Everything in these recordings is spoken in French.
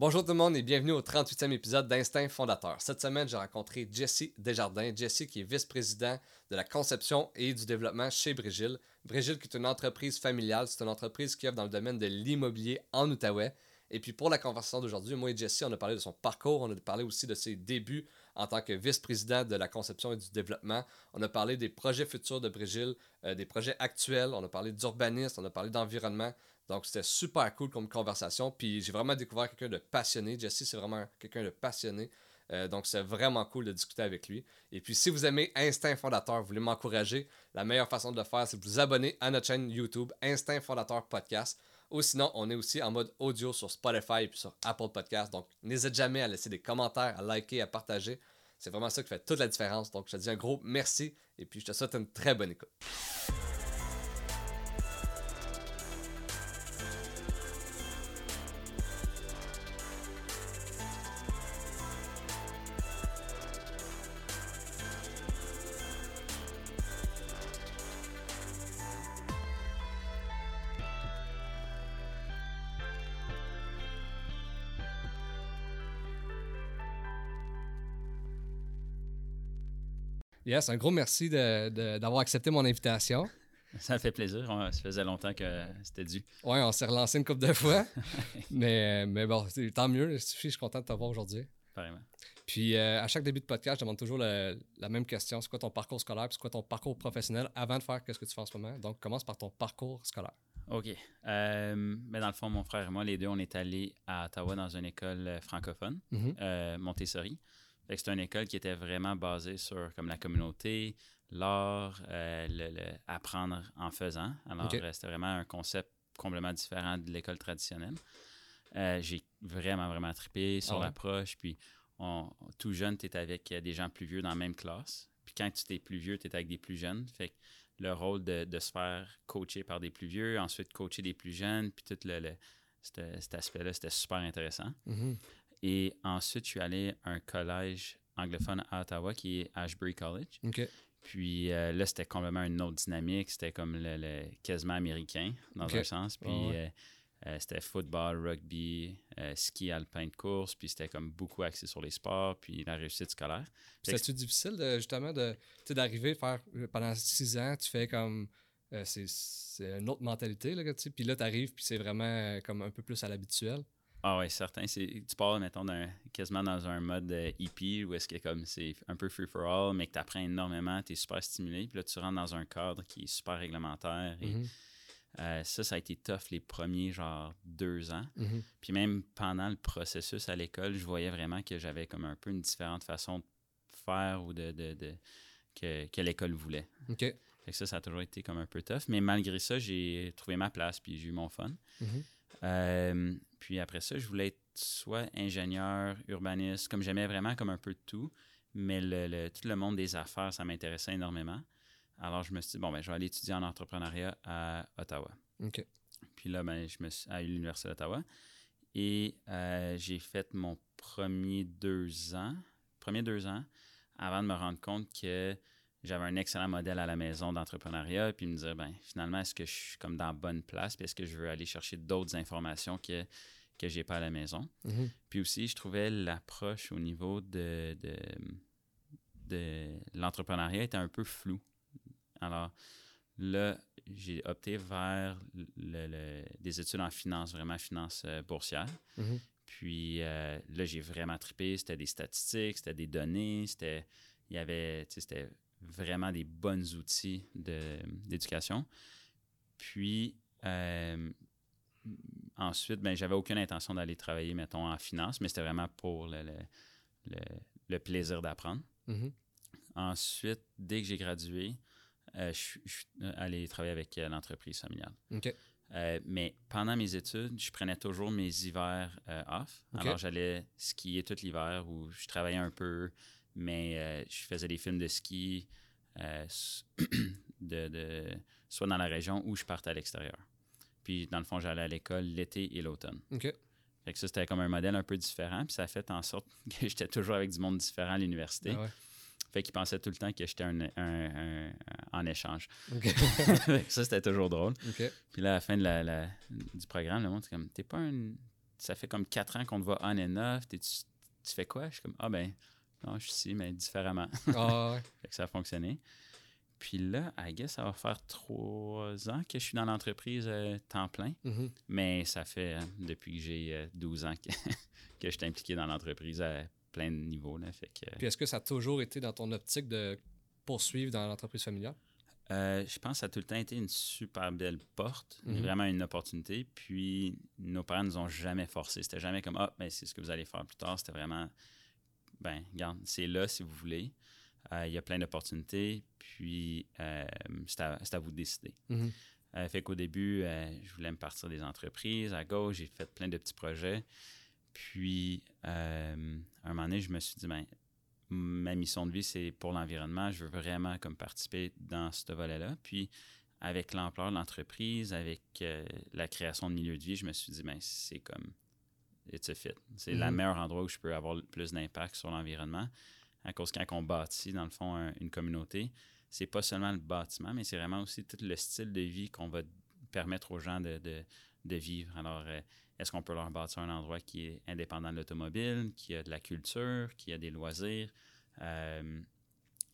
Bonjour tout le monde et bienvenue au 38e épisode d'Instinct Fondateur. Cette semaine, j'ai rencontré Jesse Desjardins. Jesse qui est vice-président de la conception et du développement chez Brigil. Brigil qui est une entreprise familiale, c'est une entreprise qui œuvre dans le domaine de l'immobilier en Outaouais. Et puis pour la conversation d'aujourd'hui, moi et Jesse, on a parlé de son parcours, on a parlé aussi de ses débuts en tant que vice-président de la conception et du développement. On a parlé des projets futurs de Brigil, euh, des projets actuels, on a parlé d'urbanisme, on a parlé d'environnement. Donc c'était super cool comme conversation. Puis j'ai vraiment découvert quelqu'un de passionné. Jesse, c'est vraiment quelqu'un de passionné. Euh, donc, c'est vraiment cool de discuter avec lui. Et puis, si vous aimez Instinct Fondateur, vous voulez m'encourager, la meilleure façon de le faire, c'est de vous abonner à notre chaîne YouTube Instinct Fondateur Podcast. Ou sinon, on est aussi en mode audio sur Spotify et sur Apple Podcast. Donc, n'hésite jamais à laisser des commentaires, à liker, à partager. C'est vraiment ça qui fait toute la différence. Donc, je te dis un gros merci et puis je te souhaite une très bonne écoute. Yes, un gros merci d'avoir accepté mon invitation. Ça fait plaisir. ça faisait longtemps que c'était dû. Oui, on s'est relancé une couple de fois. mais, mais bon, tant mieux. Je suis content de t'avoir aujourd'hui. Vraiment. Puis euh, à chaque début de podcast, je demande toujours la même question. C'est quoi ton parcours scolaire? C'est quoi ton parcours professionnel avant de faire ce que tu fais en ce moment? Donc, commence par ton parcours scolaire. OK. Euh, mais dans le fond, mon frère et moi, les deux, on est allés à Ottawa dans une école euh, francophone, mm-hmm. Montessori c'est une école qui était vraiment basée sur comme la communauté, l'art, euh, le, apprendre en faisant. Alors, euh, c'était vraiment un concept complètement différent de l'école traditionnelle. Euh, j'ai vraiment, vraiment trippé sur ah l'approche. Puis, tout jeune, tu es avec des gens plus vieux dans la même classe. Puis, quand tu es plus vieux, tu es avec des plus jeunes. Fait que le rôle de, se faire coacher par des plus vieux, ensuite coacher des plus jeunes, puis tout le, cet, aspect-là, c'était super intéressant. Mm-hmm. Et ensuite, je suis allé à un collège anglophone à Ottawa qui est Ashbury College. Puis euh, là, c'était complètement une autre dynamique. C'était comme le, quasiment américain, dans un sens. Puis euh, euh, c'était football, rugby, ski alpin de course. Puis c'était comme beaucoup axé sur les sports, puis la réussite scolaire. C'était difficile, de, justement, d'arriver, faire pendant six ans, tu fais comme. c'est une autre mentalité, là, puis là, tu arrives, puis c'est vraiment comme un peu plus à l'habituel. Ah oui, certain. Tu pars, mettons, quasiment dans un mode euh, hippie où est-ce que comme c'est un peu free for all, mais que tu apprends énormément, tu es super stimulé. Puis là, tu rentres dans un cadre qui est super réglementaire. Et, mm-hmm. euh, ça, ça a été tough les premiers, genre, deux ans. Mm-hmm. Puis même pendant le processus à l'école, je voyais vraiment que j'avais comme un peu une différente façon de faire ou de, de, que, l'école voulait. OK. Fait que ça, ça a toujours été comme un peu tough. Mais malgré ça, j'ai trouvé ma place puis j'ai eu mon fun. Mm-hmm. Euh, puis après ça, je voulais être soit ingénieur, urbaniste, comme j'aimais vraiment comme un peu de tout, mais le, tout le monde des affaires, ça m'intéressait énormément. Alors je me suis dit, bon, ben, je vais aller étudier en entrepreneuriat à Ottawa. OK. Puis là, ben, je me suis à l'Université d'Ottawa. Et euh, j'ai fait mon premier deux ans, premier deux ans, avant de me rendre compte que j'avais un excellent modèle à la maison d'entrepreneuriat, puis me dire, ben, finalement, est-ce que je suis comme dans la bonne place, puis est-ce que je veux aller chercher d'autres informations que, que je n'ai pas à la maison? Mm-hmm. Puis aussi, je trouvais l'approche au niveau de, de, l'entrepreneuriat était un peu flou. Alors là, j'ai opté vers le, des études en finance, vraiment finance euh, boursière. Mm-hmm. Puis euh, là, j'ai vraiment trippé. C'était des statistiques, c'était des données, c'était. Il y avait. C'était vraiment des bons outils d'éducation. Puis, euh, ensuite, ben, j'avais aucune intention d'aller travailler, mettons, en finance, mais c'était vraiment pour le, le, plaisir d'apprendre. Mm-hmm. Ensuite, dès que j'ai gradué, euh, je, suis allé travailler avec euh, l'entreprise familiale. mais pendant mes études, je prenais toujours mes hivers off. Alors, j'allais skier tout l'hiver où je travaillais un peu, mais euh, je faisais des films de ski, euh, de, soit dans la région ou je partais à l'extérieur. Puis, dans le fond, j'allais à l'école l'été et l'automne. OK. Fait que ça, c'était comme un modèle un peu différent. Puis, ça a fait en sorte que j'étais toujours avec du monde différent à l'université. Ah fait qu'ils pensaient tout le temps que j'étais un, en échange. ça, c'était toujours drôle. Puis là, à la fin de la, du programme, le monde, c'est comme, t'es pas un ça fait comme quatre ans qu'on te voit on and off. Tu, tu fais quoi? Je suis comme, ah ben, non, je suis ici, mais différemment. Ah, ouais. Fait que ça a fonctionné. Puis là, I guess, ça va faire trois ans que je suis dans l'entreprise euh, temps plein. Mhm. Mais ça fait hein, depuis que j'ai euh, 12 ans que, que je suis impliqué dans l'entreprise à plein de niveaux. Là. Fait que, Puis est-ce que ça a toujours été dans ton optique de poursuivre dans l'entreprise familiale? euh, je pense que ça a tout le temps été une super belle porte, Mhm. vraiment une opportunité. Puis nos parents nous ont jamais forcé. C'était jamais comme Ah, ben, c'est ce que vous allez faire plus tard. C'était vraiment ben, regarde, c'est là si vous voulez. Euh, Il y a plein d'opportunités. Puis euh, c'est à, vous de décider. Euh, fait qu'au début, je voulais me partir des entreprises. À gauche, j'ai fait plein de petits projets. Puis, à un moment donné, je me suis dit, ben, ma mission de vie, c'est pour l'environnement. Je veux vraiment comme participer dans ce volet-là. Puis, avec l'ampleur de l'entreprise, avec euh, la création de milieu de vie, je me suis dit, ben, c'est comme, it's a fit. C'est le meilleur endroit où je peux avoir le plus d'impact sur l'environnement. À cause quand on bâtit, dans le fond, un- une communauté, c'est pas seulement le bâtiment, mais c'est vraiment aussi tout le style de vie qu'on va permettre aux gens de, de- de vivre. Alors, euh, est-ce qu'on peut leur bâtir un endroit qui est indépendant de l'automobile, qui a de la culture, qui a des loisirs, euh,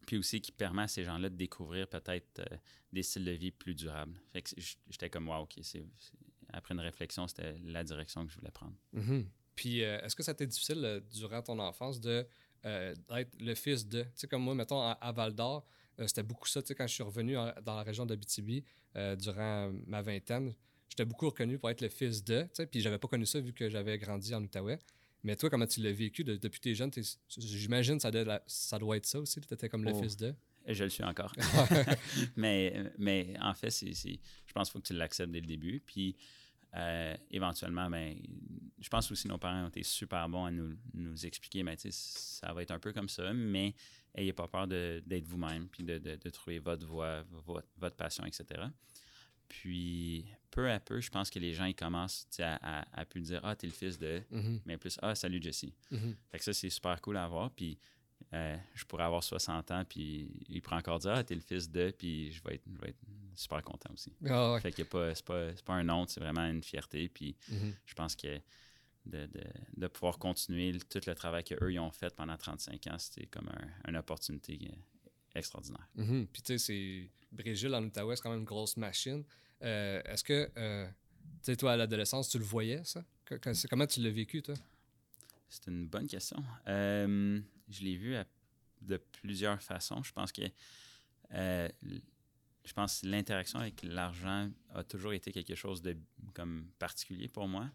puis aussi qui permet à ces gens-là de découvrir peut-être euh, des styles de vie plus durables? Fait que j'étais comme, wow, OK, c'est, c'est- après une réflexion, c'était la direction que je voulais prendre. Mhm. Puis, euh, est-ce que ça a été difficile euh, durant ton enfance de euh, d'être le fils de. Tu sais, comme moi, mettons, à, à Val d'Or, euh, c'était beaucoup ça. Tu sais, quand je suis revenu en- dans la région d'Abitibi euh, durant ma vingtaine, j'étais beaucoup reconnu pour être le fils de. Tu sais, puis, j'avais pas connu ça vu que j'avais grandi en Outaouais. Mais toi, comment tu l'as vécu de- depuis tes jeunes? J'imagine que ça, doit- ça doit être ça aussi. Tu étais comme le Oh. fils de. Je le suis encore. mais, mais en fait, c'est, c'est- je pense qu'il faut que tu l'acceptes dès le début. Puis euh, éventuellement, ben, je pense aussi que nos parents ont été super bons à nous, nous expliquer, mais tu sais, ça va être un peu comme ça, mais ayez pas peur d'être vous-même, puis de, de- de trouver votre voie, votre, votre passion, etc. Puis peu à peu, je pense que les gens ils commencent à, à, à plus dire Ah, t'es le fils de, Mhm, mais plus Ah, salut Jesse. mhm. Fait que ça, c'est super cool à avoir. Puis euh, je pourrais avoir 60 ans, puis il pourrait encore dire Ah, t'es le fils de, puis je vais être, je vais être super content aussi. Ah ouais. Fait que pas, c'est pas, pas un honte, c'est vraiment une fierté. Puis Mhm. je pense que de, de, de pouvoir continuer le- tout le travail qu'eux ils ont fait pendant 35 ans, c'était comme un- une opportunité euh, extraordinaire. Mhm. Puis tu sais, c'est Brésil en Outaouais, c'est quand même une grosse machine. Euh, Est-ce que, euh, tu sais, toi, à l'adolescence, tu le voyais, ça? Comment tu l'as vécu, toi? C'est une bonne question. Euh, je l'ai vu à- de plusieurs façons. Je pense que euh, je pense l'interaction avec l'argent a toujours été quelque chose de comme particulier pour moi.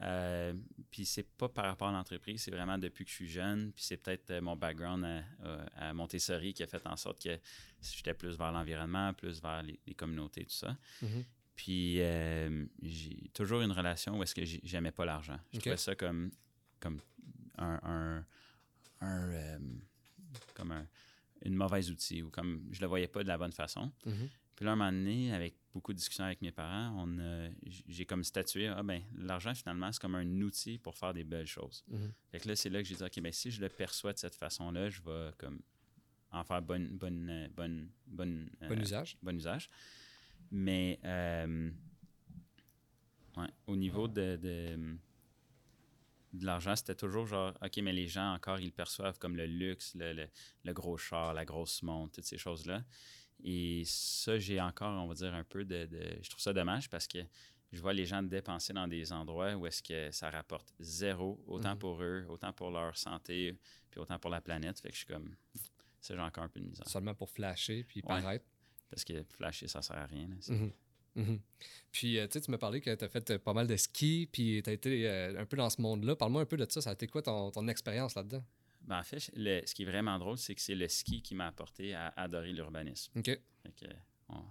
Euh, puis c'est pas par rapport à l'entreprise, c'est vraiment depuis que je suis jeune. Puis c'est peut-être euh, mon background à, Montessori qui a fait en sorte que j'étais plus vers l'environnement, plus vers les, les communautés, tout ça. Mhm. Puis euh, j'ai toujours une relation où est-ce que j'ai- j'aimais pas l'argent. Je Ok. trouvais ça comme, comme un, un, un, euh, comme un, une mauvaise outil ou comme je le voyais pas de la bonne façon. Mhm. Puis là, un moment donné, avec beaucoup de discussions avec mes parents, on j'ai comme statué, ah ben, l'argent finalement, c'est comme un outil pour faire des belles choses. Mhm. Fait que là, c'est là que j'ai dit, OK, ben, si je le perçois de cette façon-là, je vais comme en faire bonne, bonne, euh, bonne, bonne, euh, Bon usage. bon usage. Mais euh, ouais, au niveau de, de, de l'argent, c'était toujours genre, OK, mais les gens encore, ils le perçoivent comme le luxe, le, le- le gros char, la grosse montre, toutes ces choses-là. Et ça, j'ai encore, on va dire, un peu de, de- Je trouve ça dommage parce que je vois les gens dépenser dans des endroits où est-ce que ça rapporte zéro, autant Mhm. pour eux, autant pour leur santé, puis autant pour la planète. Fait que je suis comme... Ça, j'ai encore un peu de misère. Seulement pour flasher puis Ouais. paraître. Parce que flasher, ça sert à rien. là. Mhm. Puis, euh, tu sais, tu m'as parlé que tu as fait euh, pas mal de ski, puis tu as été euh, un peu dans ce monde-là. Parle-moi un peu de ça. Ça a été quoi ton, ton expérience là-dedans? Ben, en fait, le- ce qui est vraiment drôle, c'est que c'est le ski qui m'a apporté à adorer l'urbanisme. OK. Fait que, on-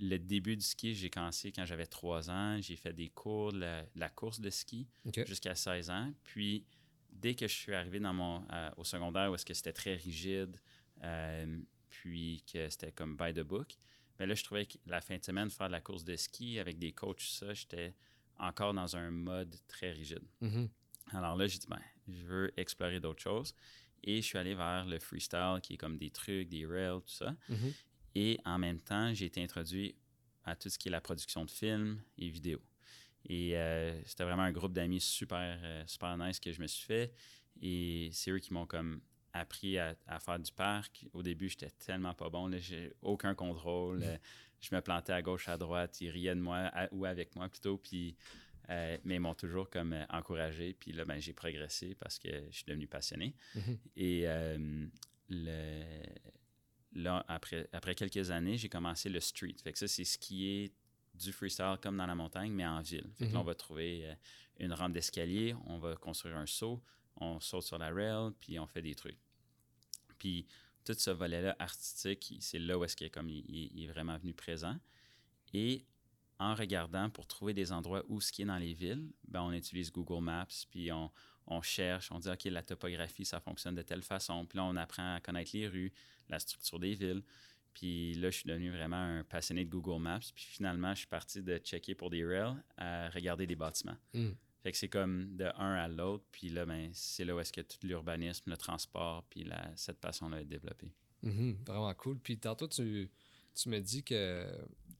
Le début du ski, j'ai commencé quand j'avais 3 ans. J'ai fait des cours de la, course de ski jusqu'à 16 ans. Puis, dès que je suis arrivé dans mon, au secondaire, où est-ce que c'était très rigide, puis que c'était comme by the book, mais là, je trouvais que la fin de semaine, faire de la course de ski avec des coachs, ça, j'étais encore dans un mode très rigide. Mhm. Alors là, j'ai dit, ben, je veux explorer d'autres choses. Et je suis allé vers le freestyle, qui est comme des trucs, des rails, tout ça. Mhm. Et en même temps, j'ai été introduit à tout ce qui est la production de films et vidéos. Et euh, c'était vraiment un groupe d'amis super, euh, super nice que je me suis fait. Et c'est eux qui m'ont comme appris à, faire du parc. Au début, j'étais tellement pas bon. J'ai aucun contrôle. je me plantais à gauche, à droite. Ils riaient de moi ou avec moi plutôt. Puis, mais ils m'ont toujours comme encouragé. Puis là, ben, j'ai progressé parce que je suis devenu passionné. Mm-hmm. Et le, là, après, après quelques années, j'ai commencé le street. Fait que ça, c'est skier du freestyle comme dans la montagne, mais en ville. Fait que là, on mhm. va trouver euh, une rampe d'escalier, on va construire un saut, on saute sur la rail, puis on fait des trucs. Puis tout ce volet-là artistique, c'est là où est-ce qu'il est, comme, il, est vraiment venu présent. Et en regardant pour trouver des endroits où skier dans les villes, ben, on utilise Google Maps, puis on, on cherche, on dit, OK, la topographie, ça fonctionne de telle façon. Puis là, on apprend à connaître les rues, la structure des villes. Puis là, je suis devenu vraiment un passionné de Google Maps. Puis finalement, je suis parti de checker pour des rails à regarder des bâtiments. Hmm. Fait que c'est comme de un à l'autre. Puis là, ben, c'est là où est-ce que tout l'urbanisme, le transport, puis cette passion-là est développée. Mhm. vraiment cool. Puis tantôt, tu, tu me dis que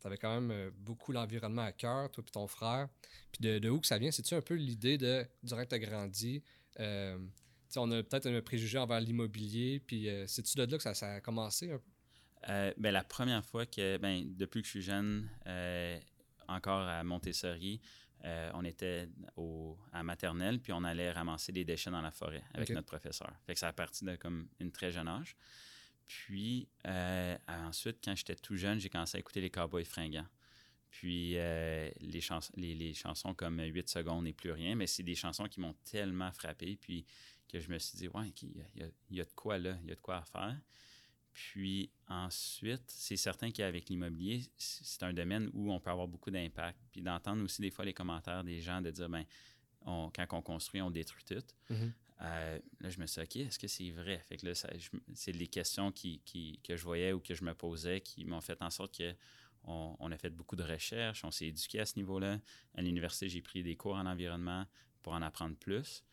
tu avais quand même euh, beaucoup l'environnement à cœur, toi et ton frère. Puis de, de, où que ça vient? C'est-tu un peu l'idée de, durant que tu as grandi, euh, on a peut-être un préjugé envers l'immobilier, puis euh, c'est-tu de là que ça, ça, a commencé un peu? ben, la première fois que, ben, depuis que je suis jeune, encore à Montessori, on était au, à maternelle, puis on allait ramasser des déchets dans la forêt avec notre professeur. Fait que ça a parti de comme une très jeune âge. Puis euh, ensuite, quand j'étais tout jeune, j'ai commencé à écouter les Cowboys fringants. Puis euh, les, les, chansons comme 8 secondes et plus rien, mais c'est des chansons qui m'ont tellement frappé, puis que je me suis dit, ouais, il y, a, de quoi là, il y a de quoi à faire. Puis ensuite, c'est certain qu'avec l'immobilier, c'est un domaine où on peut avoir beaucoup d'impact. Puis d'entendre aussi des fois les commentaires des gens de dire, ben, quand on construit, on détruit tout. Mm-hmm. Euh, là, je me suis dit, OK, est-ce que c'est vrai? Fait que là, c'est les questions qui, que je voyais ou que je me posais qui m'ont fait en sorte que on, a fait beaucoup de recherches, on s'est éduqué à ce niveau-là. À l'université, j'ai pris des cours en environnement pour en apprendre plus.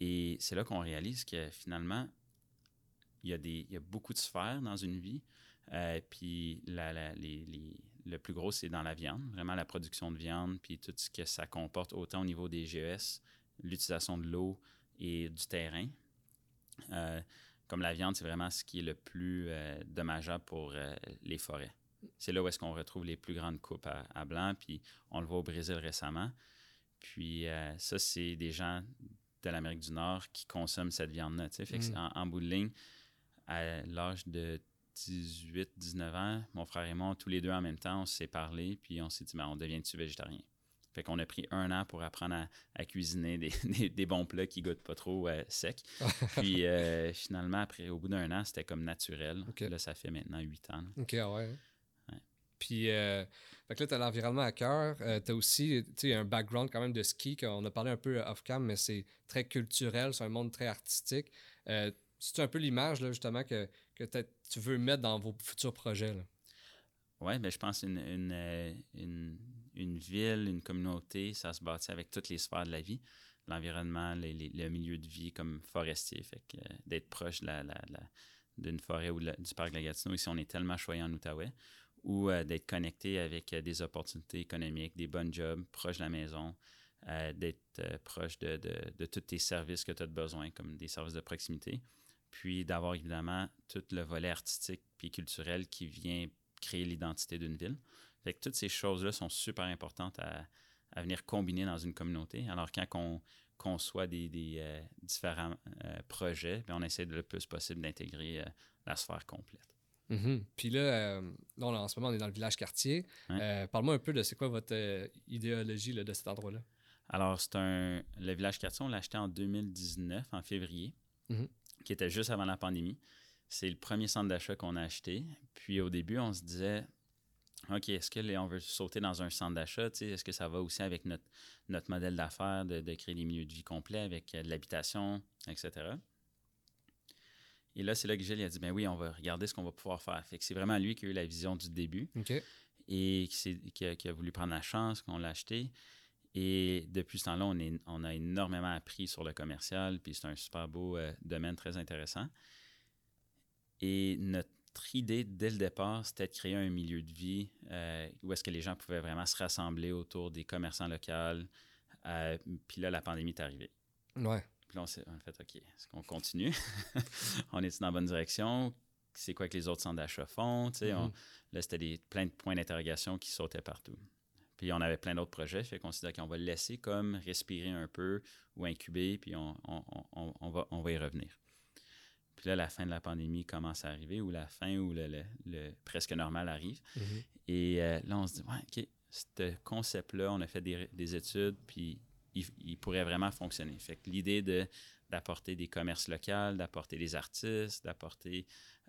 Et c'est là qu'on réalise que finalement, il y, a des, il y a beaucoup de sphères dans une vie. Euh, puis la, le plus gros, c'est dans la viande, vraiment la production de viande, puis tout ce que ça comporte, autant au niveau des GES, l'utilisation de l'eau, et du terrain. Euh, comme la viande, c'est vraiment ce qui est le plus euh, dommageable pour les forêts. C'est là où est-ce qu'on retrouve les plus grandes coupes à, blanc, puis on le voit au Brésil récemment. Puis ça, c'est des gens de l'Amérique du Nord qui consomment cette viande-là. Mm. En, en, bout de ligne, à l'âge de 18-19 ans, mon frère et moi, tous les deux en même temps, on s'est parlé, puis on s'est dit, ben, on devient-tu végétarien? Fait qu'on a pris un an pour apprendre à, cuisiner des, bons plats qui goûtent pas trop euh, sec. Puis euh, finalement, après, au bout d'un an, c'était comme naturel. Là, ça fait maintenant huit ans. OK, ah ouais. Puis, euh, fait que là, tu as l'environnement à cœur. tu as aussi un background quand même de ski, qu'on a parlé un peu off-cam, mais c'est très culturel, c'est un monde très artistique. C'est un peu l'image, justement, que, que tu veux mettre dans vos futurs projets? Oui, ben, je pense une, une une ville, une communauté, ça se bâtit avec toutes les sphères de la vie. L'environnement, le milieu de vie comme forestier. Fait que euh, d'être proche de la, d'une forêt ou du parc de la Gatineau. Ici, on est tellement choyé en Outaouais. Ou euh, d'être connecté avec euh, des opportunités économiques, des bonnes jobs, proche de la maison, d'être proche de, de, tous tes services que tu as besoin, comme des services de proximité. Puis d'avoir évidemment tout le volet artistique puis culturel qui vient créer l'identité d'une ville. Fait que toutes ces choses-là sont super importantes à, venir combiner dans une communauté. Alors, quand on conçoit des, euh, différents euh, projets, ben, on essaie le plus possible d'intégrer euh, la sphère complète. Mm-hmm. Puis là, en ce moment, on est dans le village quartier. Parle-moi un peu de c'est quoi votre idéologie de cet endroit-là? Alors, c'est un. Le village quartier, on l'a acheté en 2019, en février, mm-hmm. Qui était juste avant la pandémie. C'est le premier centre d'achat qu'on a acheté. Puis au début, on se disait, OK, est-ce qu'on veut sauter dans un centre d'achat? Est-ce que ça va aussi avec notre, notre modèle d'affaires de, créer des milieux de vie complets avec euh, de l'habitation, etc. Et là, c'est là que Gilles a dit, ben oui, on va regarder ce qu'on va pouvoir faire. Fait que c'est vraiment lui qui a eu la vision du début et qui, a, voulu prendre la chance qu'on l'a acheté. Et depuis ce temps-là, on, on, a énormément appris sur le commercial, puis c'est un super beau euh, domaine très intéressant. Et notre idée dès le départ, c'était de créer un milieu de vie euh, où est-ce que les gens pouvaient vraiment se rassembler autour des commerçants locaux. Euh, puis là, la pandémie est arrivée. Ouais. Puis là, on s'est fait, OK, est-ce qu'on continue? on est dans la bonne direction? C'est quoi que les autres centres d'achat font? On- Mhm. là, c'était plein de points d'interrogation qui sautaient partout. Puis on avait plein d'autres projets, fait qu'on s'est dit, OK, on va le laisser comme respirer un peu ou incuber, puis on, on- on- on va, on va y revenir. Puis là, la fin de la pandémie commence à arriver, ou la fin où le, le- le presque normal arrive. Mhm. Et euh, là, on se dit, ouais, OK, ce concept-là, on a fait des, des études, puis il, il pourrait vraiment fonctionner. Fait que l'idée de, d'apporter des commerces locaux, d'apporter des artistes, d'apporter,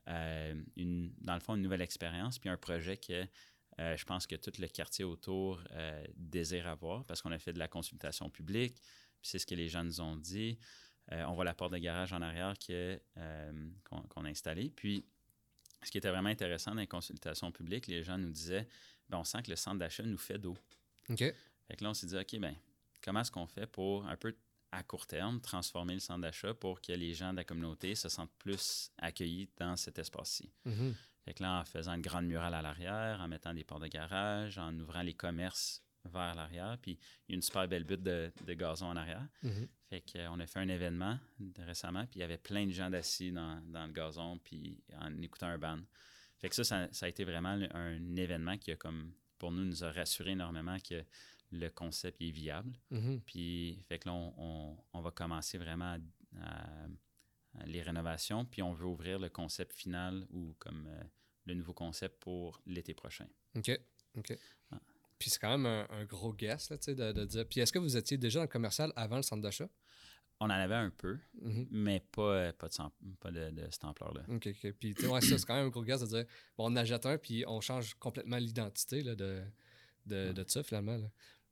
euh, une, dans le fond, une nouvelle expérience, puis un projet que euh, je pense que tout le quartier autour euh, désire avoir, parce qu'on a fait de la consultation publique, puis c'est ce que les gens nous ont dit. Euh, on voit la porte de garage en arrière qu'on a installée. Puis, ce qui était vraiment intéressant dans les consultations publiques, les gens nous disaient ben, on sent que le centre d'achat nous fait d'eau. OK. Fait que là, on s'est dit OK, ben, comment est-ce qu'on fait pour un peu à court terme transformer le centre d'achat pour que les gens de la communauté se sentent plus accueillis dans cet espace-ci? Mhm. Fait que là, en faisant une grande murale à l'arrière, en mettant des portes de garage, en ouvrant les commerces vers l'arrière, puis il y a une super belle butte de, de gazon en arrière. Mhm. Fait qu'on a fait un événement récemment, puis il y avait plein de gens d'assis dans, dans le gazon, puis en écoutant un band. Fait que ça, ça, ça a été vraiment un événement qui a comme, pour nous, nous a rassuré énormément que le concept est viable. Mhm. Puis, fait que là, on, on- on va commencer vraiment à les rénovations, puis on veut ouvrir le concept final ou comme euh, le nouveau concept pour l'été prochain. OK. OK. Ah. Puis c'est quand même un, un gros guess, là, tu sais, de, de dire. Puis est-ce que vous étiez déjà dans le commercial avant le centre d'achat? On en avait un peu, Mhm. mais pas, euh, pas, de, pas de, de cette ampleur-là. OK, OK. Puis, ouais, ça, c'est quand même un gros guess de dire, bon, on achète un, puis on change complètement l'identité de, de, de ça, finalement. là.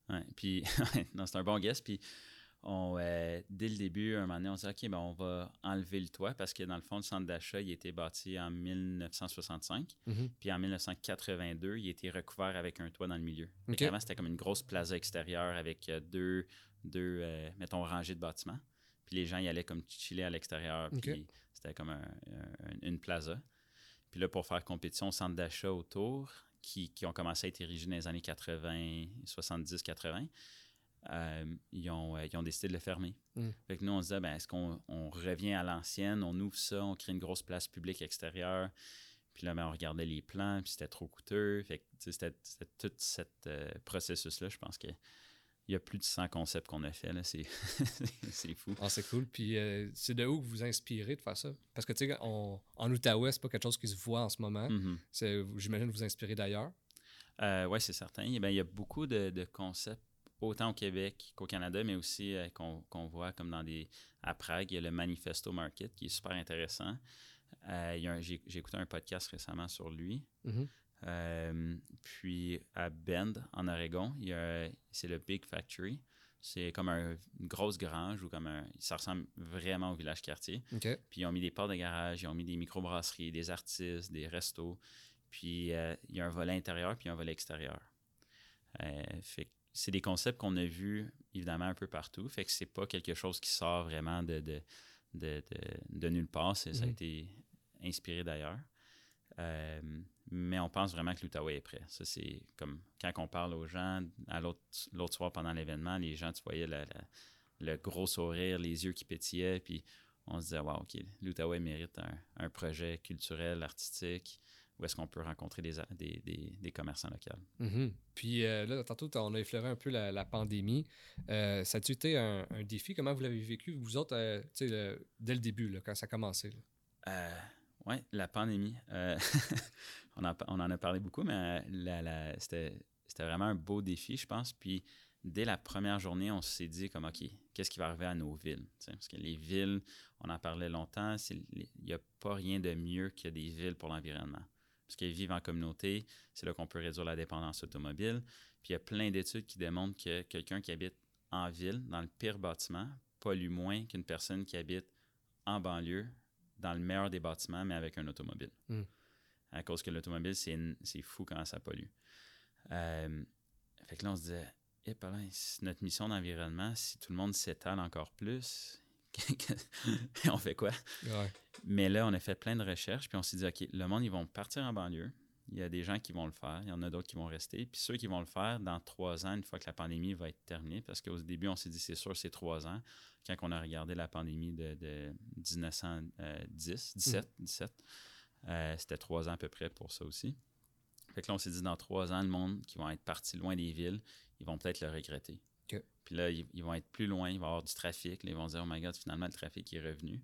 Ouais, puis, non, c'est un bon guess. Puis, on, euh, dès le début, un moment donné, on s'est dit, OK, ben, on va enlever le toit parce que dans le fond, le centre d'achat, il a été bâti en 1965. Mhm. Puis en 1982, il a été recouvert avec un toit dans le milieu. Fait OK. qu'avant, c'était comme une grosse plaza extérieure avec euh, deux, deux euh, mettons, rangées de bâtiments. Puis les gens y allaient comme chiller à l'extérieur. Puis c'était comme un- un- une plaza. Puis là, pour faire compétition au centre d'achat autour, qui, qui ont commencé à être érigés dans les années 80, 70, 80, euh, ils, ont, euh, ils ont décidé de le fermer. Mm. Fait que nous, on se disait, ben, est-ce qu'on on revient à l'ancienne, on ouvre ça, on crée une grosse place publique extérieure. Puis là, ben, on regardait les plans, puis c'était trop coûteux. Fait que, c'était tout ce processus-là. Je pense qu'il y a plus de 100 concepts qu'on a fait. là. C'est c'est fou. Ah, c'est cool. Puis euh, c'est de où que vous vous inspirez de faire ça? Parce que, tu sais, en Outaouais, c'est pas quelque chose qui se voit en ce moment. Mhm. C'est- J'imagine que vous vous inspirez d'ailleurs. Euh, oui, c'est certain. Eh ben, il y a beaucoup de, de concepts, autant au Québec qu'au Canada, mais aussi euh, qu'on voit comme dans des. À Prague, il y a le Manifesto Market qui est super intéressant. Euh, J'ai écouté un podcast récemment sur lui. Mhm. Euh, puis à Bend, en Oregon, c'est le Big Factory. C'est comme un- une grosse grange ou comme un. Ça ressemble vraiment au village quartier. Puis ils ont mis des portes de garage, ils ont mis des microbrasseries, des artistes, des restos. Puis il y a un volet intérieur puis un volet extérieur. Fait que c'est des concepts qu'on a vus évidemment un peu partout. Fait que c'est pas quelque chose qui sort vraiment de, de, de, de- de nulle part. C'est- Ça a Mhm. été inspiré d'ailleurs. Euh, mais on pense vraiment que l'Outaouais est prêt. Ça, c'est comme quand on parle aux gens, à l'autre l'autre soir pendant l'événement, les gens, tu voyais la- la- le gros sourire, les yeux qui pétillaient, puis on se disait, wow, OK, l'Outaouais mérite un, un projet culturel, artistique, où est-ce qu'on peut rencontrer des, des, des- des commerçants locaux. Mhm. Puis euh, là, tantôt, on a effleuré un peu la, la pandémie. Euh, ça a-tu été un, un défi? Comment vous l'avez vécu, vous autres, euh, le- dès le début, là, quand ça a commencé? oui, la pandémie. on, en, on en a parlé beaucoup, mais la- la- c'était vraiment un beau défi, je pense. Puis dès la première journée, on s'est dit comme, OK, qu'est-ce qui va arriver à nos villes? Parce que les villes, on en parlait longtemps, il n'y a pas rien de mieux que des villes pour l'environnement. Parce qu'ils vivent en communauté, c'est là qu'on peut réduire la dépendance automobile. Puis il y a plein d'études qui démontrent que quelqu'un qui habite en ville, dans le pire bâtiment, pollue moins qu'une personne qui habite en banlieue, dans le meilleur des bâtiments, mais avec un automobile. Mm. À cause que l'automobile, c'est fou quand ça pollue. Euh, fait que là, on se disait, Eh, notre mission d'environnement, si tout le monde s'étale encore plus, on fait quoi? Mais là, on a fait plein de recherches, puis on s'est dit, OK, le monde, ils vont partir en banlieue. Il y a des gens qui vont le faire, il y en a d'autres qui vont rester. Puis ceux qui vont le faire dans trois ans, une fois que la pandémie va être terminée, parce qu'au début, on s'est dit, c'est sûr, c'est trois ans. Quand on a regardé la pandémie de, de 1910, 17, 17, c'était trois ans à peu près pour ça aussi. Fait que là, on s'est dit, dans trois ans, le monde qui va être parti loin des villes, ils vont peut-être le regretter. Puis là, ils, vont être plus loin, il va y avoir du trafic. ils vont dire, oh my god, finalement, le trafic est revenu.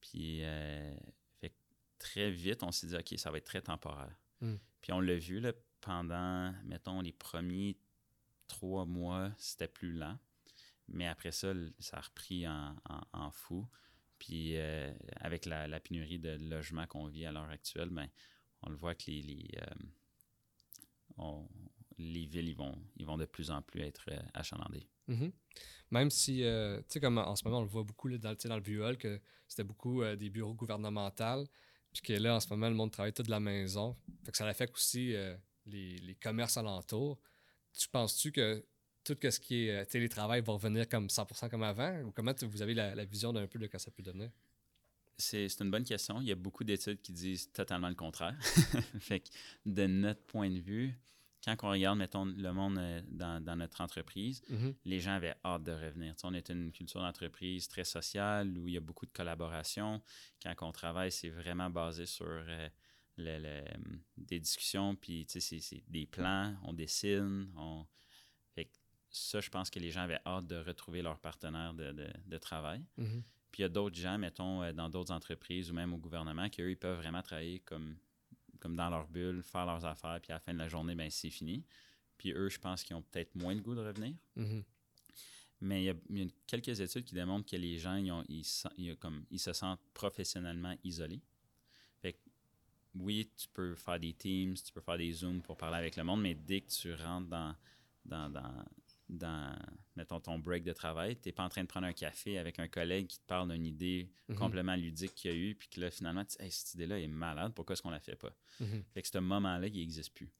Puis, euh, fait très vite, on s'est dit, OK, ça va être très temporaire. Hmm. Puis on l'a vu, là, pendant, mettons, les premiers trois mois, c'était plus lent. Mais après ça, ça a repris en, fou. Puis euh, avec la, pénurie de logements qu'on vit à l'heure actuelle, ben, on le voit que les, les, euh, les villes ils vont, ils vont de plus en plus être achalandées. Mm-hmm. Même si, euh, tu sais, comme en ce moment, on le voit beaucoup dans, dans le bureau, que c'était beaucoup euh, des bureaux gouvernementaux, puis que là, en ce moment, le monde travaille tout de la maison. Fait que ça affecte aussi euh, les, les, commerces alentours. Tu penses-tu que tout ce qui est télétravail va revenir comme 100% comme avant? Ou comment vous avez la, vision d'un peu de quoi ça peut donner? C'est une bonne question. Il y a beaucoup d'études qui disent totalement le contraire. fait que de notre point de vue, quand on regarde, mettons, le monde euh, dans, notre entreprise, mhm. les gens avaient hâte de revenir. on est une culture d'entreprise très sociale où il y a beaucoup de collaboration. Quand on travaille, c'est vraiment basé sur euh, des discussions, puis c'est des plans, on dessine. On... ça, je pense que les gens avaient hâte de retrouver leur partenaire de, travail. Mhm. Puis il y a d'autres gens, mettons, euh, dans d'autres entreprises ou même au gouvernement, qu'eux, ils peuvent vraiment travailler comme comme dans leur bulle, faire leurs affaires, puis à la fin de la journée, ben c'est fini. Puis eux, je pense qu'ils ont peut-être moins de goût de revenir. Mm-hmm. Mais il y, a, quelques études qui démontrent que les gens, ils, ont, ils, comme, ils se sentent professionnellement isolés. Fait que, oui, tu peux faire des Teams, tu peux faire des Zooms pour parler avec le monde, mais dès que tu rentres dans, dans, dans, dans, mettons, ton break de travail, tu n'es pas en train de prendre un café avec un collègue qui te parle d'une idée mhm. complètement ludique qu'il y a eu, puis que là, finalement, tu dis, cette idée-là est malade, pourquoi est-ce qu'on la fait pas? Mhm. Fait que ce moment-là, il n'existe plus.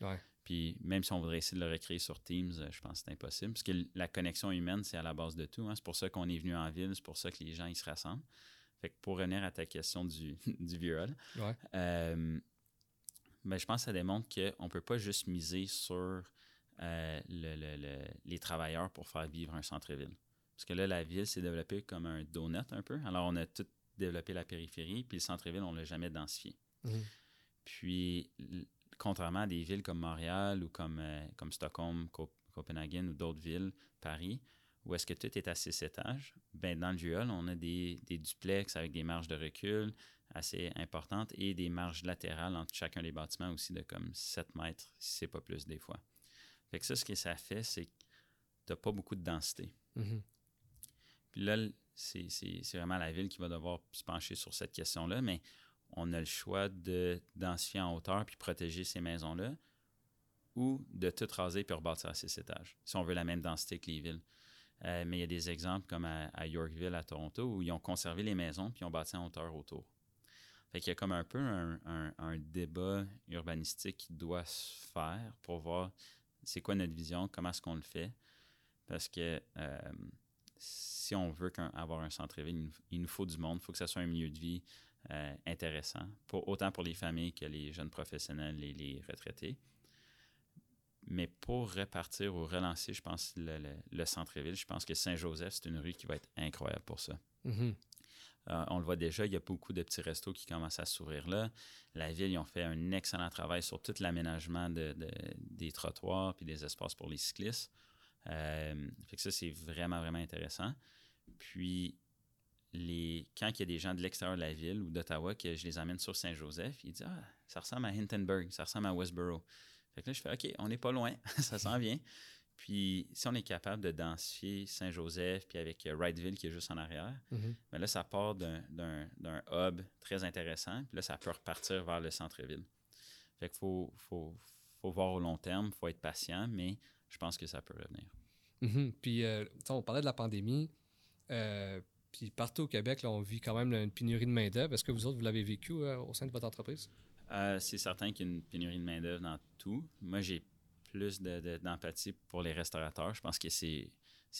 Ouais. Puis même si on voudrait essayer de le recréer sur Teams, euh, je pense que c'est impossible, parce que la connexion humaine, c'est à la base de tout. Hein. C'est pour ça qu'on est venu en ville, c'est pour ça que les gens, ils se rassemblent. Fait que pour revenir à ta question du, du viol, euh, ben, je pense que ça démontre qu'on ne peut pas juste miser sur euh, le, les travailleurs pour faire vivre un centre-ville. Parce que là, la ville s'est développée comme un donut un peu. Alors, on a tout développé la périphérie, puis le centre-ville, on ne l'a jamais densifié. Mhm. Puis, contrairement à des villes comme Montréal ou comme, euh, comme Stockholm, Copenhague ou d'autres villes, Paris, où est-ce que tout est à six étages, ben, dans le GUL, on a des, des, duplex avec des marges de recul assez importantes et des marges latérales entre chacun des bâtiments aussi de comme 7 mètres, si c'est pas plus des fois. Fait que ça, ce que ça fait, c'est que tu n'as pas beaucoup de densité. Mm-hmm. Puis là, c'est vraiment la ville qui va devoir se pencher sur cette question-là, mais on a le choix de densifier en hauteur puis protéger ces maisons-là ou de tout raser puis rebâtir à six étages, si on veut la même densité que les villes. Euh, mais il y a des exemples comme à, Yorkville, à Toronto, où ils ont conservé les maisons puis ils ont bâti en hauteur autour. Fait qu'il y a comme un peu un, un débat urbanistique qui doit se faire pour voir c'est quoi notre vision, comment est-ce qu'on le fait? Parce que euh, si on veut avoir un centre-ville, il nous faut du monde, il faut que ce soit un milieu de vie euh, intéressant, autant pour les familles que les jeunes professionnels et les retraités. Mais pour repartir ou relancer, je pense, le, centre-ville, je pense que Saint-Joseph, c'est une rue qui va être incroyable pour ça. Mm-hmm. Euh, on le voit déjà, il y a beaucoup de petits restos qui commencent à s'ouvrir là. La ville, ils ont fait un excellent travail sur tout l'aménagement des trottoirs puis des espaces pour les cyclistes. Euh, fait que ça, c'est vraiment, vraiment intéressant. Puis, les, quand il y a des gens de l'extérieur de la ville ou d'Ottawa que je les amène sur Saint-Joseph, ils disent Ah, ça ressemble à Hintonburg, ça ressemble à Westboro. Fait que là, je fais OK, on n'est pas loin, ça s'en vient. Puis, si on est capable de densifier Saint-Joseph, puis avec euh, Wrightville qui est juste en arrière, ben là, ça part d'un hub très intéressant. Puis là, ça peut repartir vers le centre-ville. Fait qu'il faut, faut, faut, voir au long terme, il faut être patient, mais je pense que ça peut revenir. Mhm. Puis, euh, on parlait de la pandémie. Euh, puis, partout au Québec, là, on vit quand même une pénurie de main-d'œuvre. Est-ce que vous autres, vous l'avez vécu au sein de votre entreprise? C'est certain qu'il y a une pénurie de main-d'œuvre dans tout. Moi, j'ai plus d'empathie pour les restaurateurs. Je pense que c'est